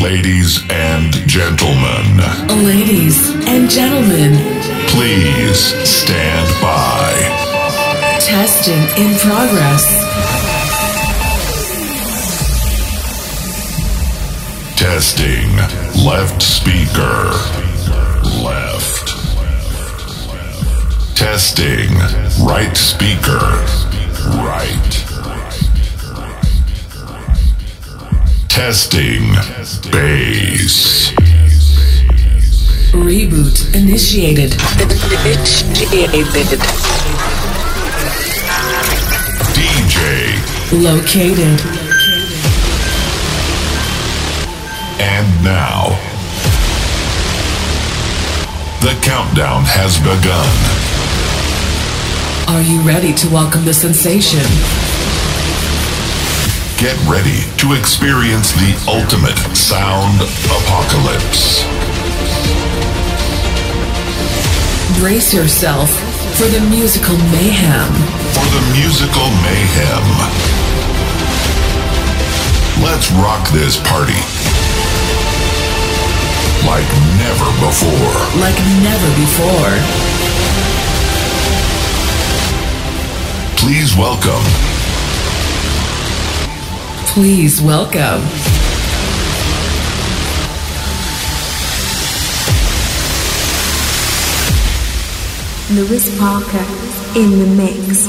Ladies and gentlemen, Ladies and gentlemen, please stand by. testing in progress. Testing. Left speaker. Left. Testing. Right speaker. Right. Testing. Bass. Reboot initiated. DJ. Located. And now. The countdown has begun. Are you ready to welcome the sensation? Get ready to experience the ultimate sound apocalypse. Brace yourself for the musical mayhem. For the musical mayhem. Let's rock this party like never before. Like never before. Please welcome Please welcome Luis Parker in the mix.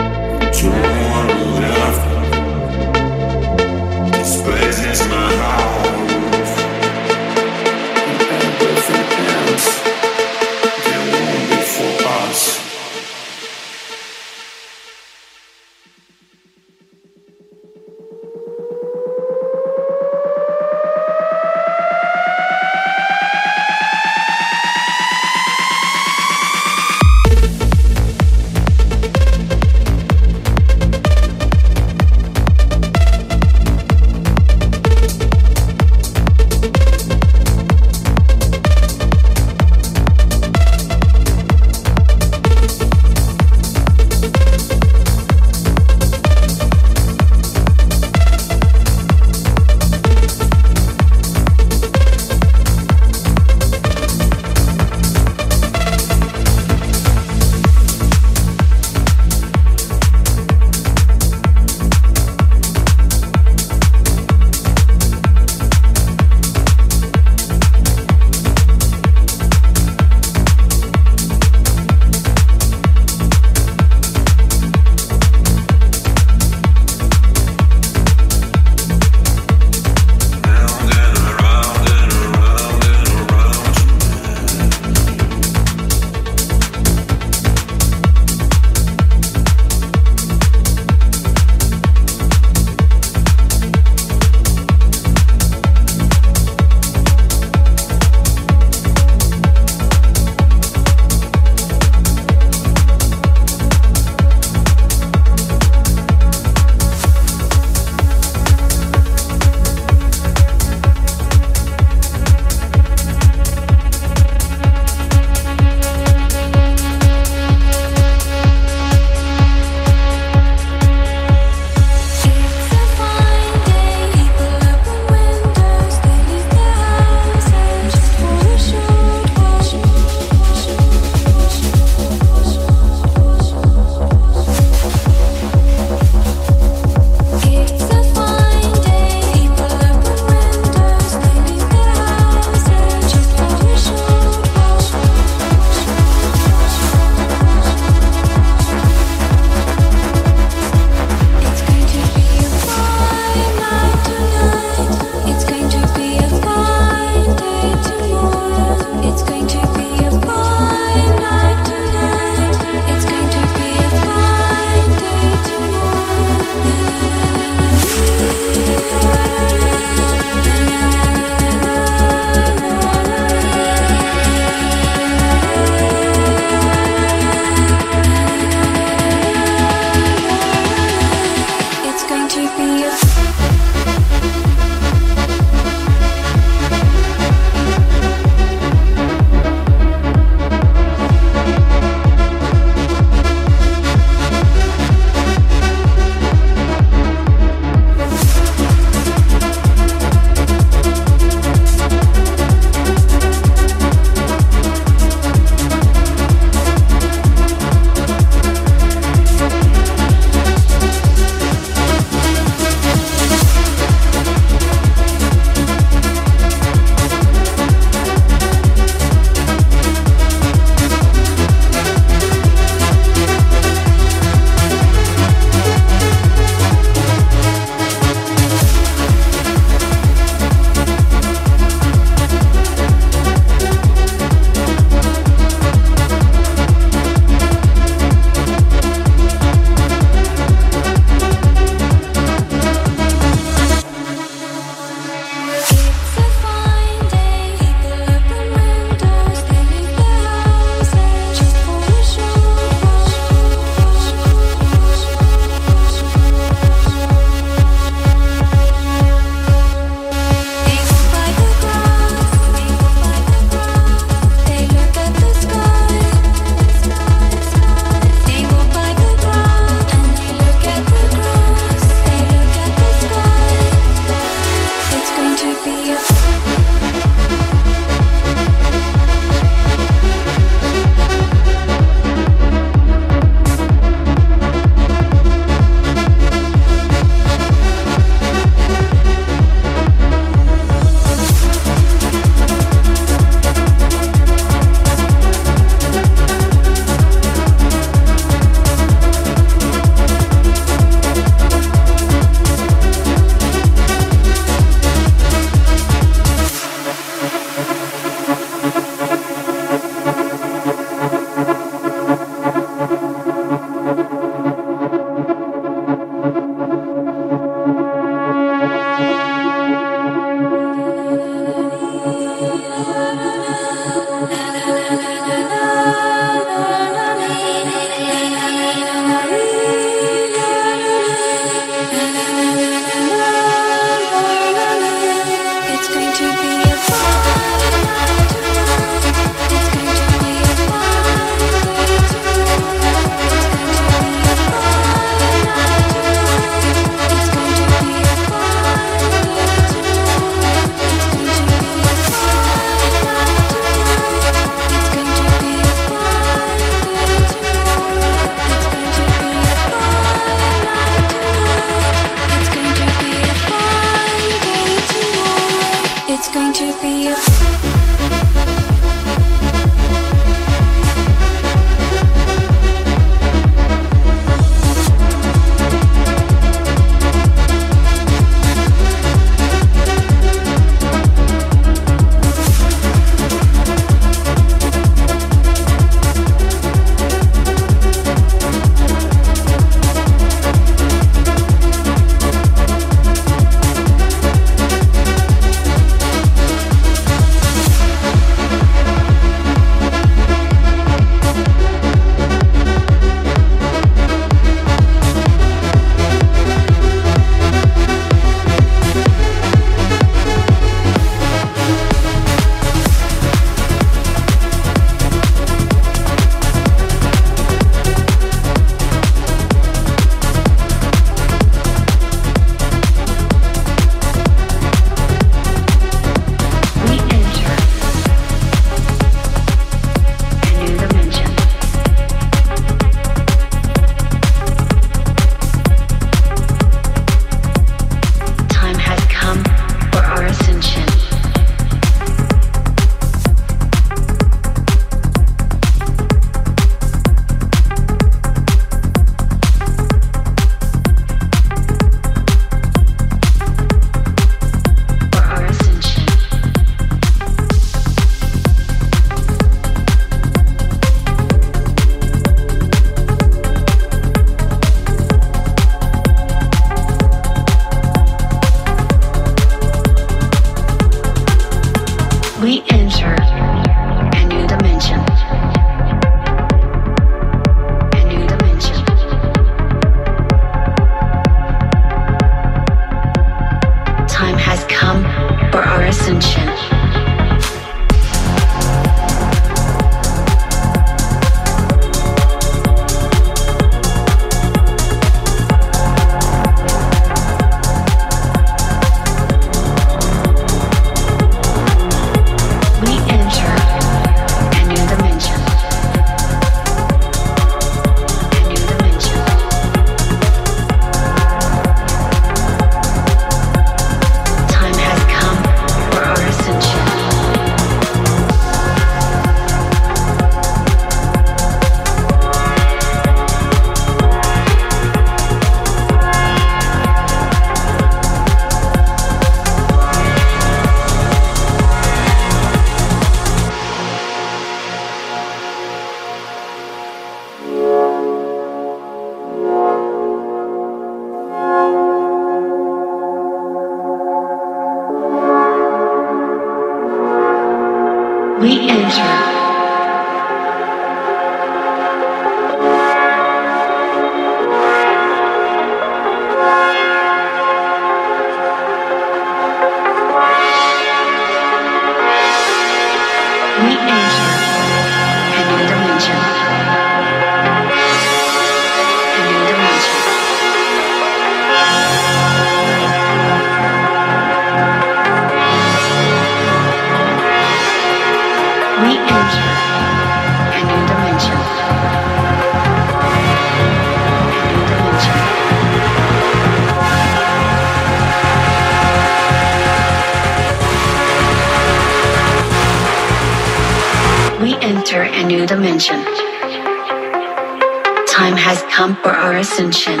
Ascension.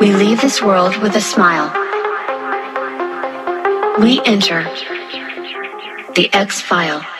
We leave this world with a smile. We enter the X File.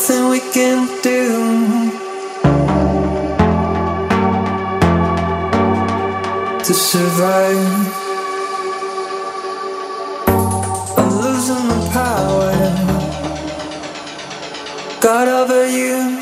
nothing we can do to survive. I'm losing my power. God over you.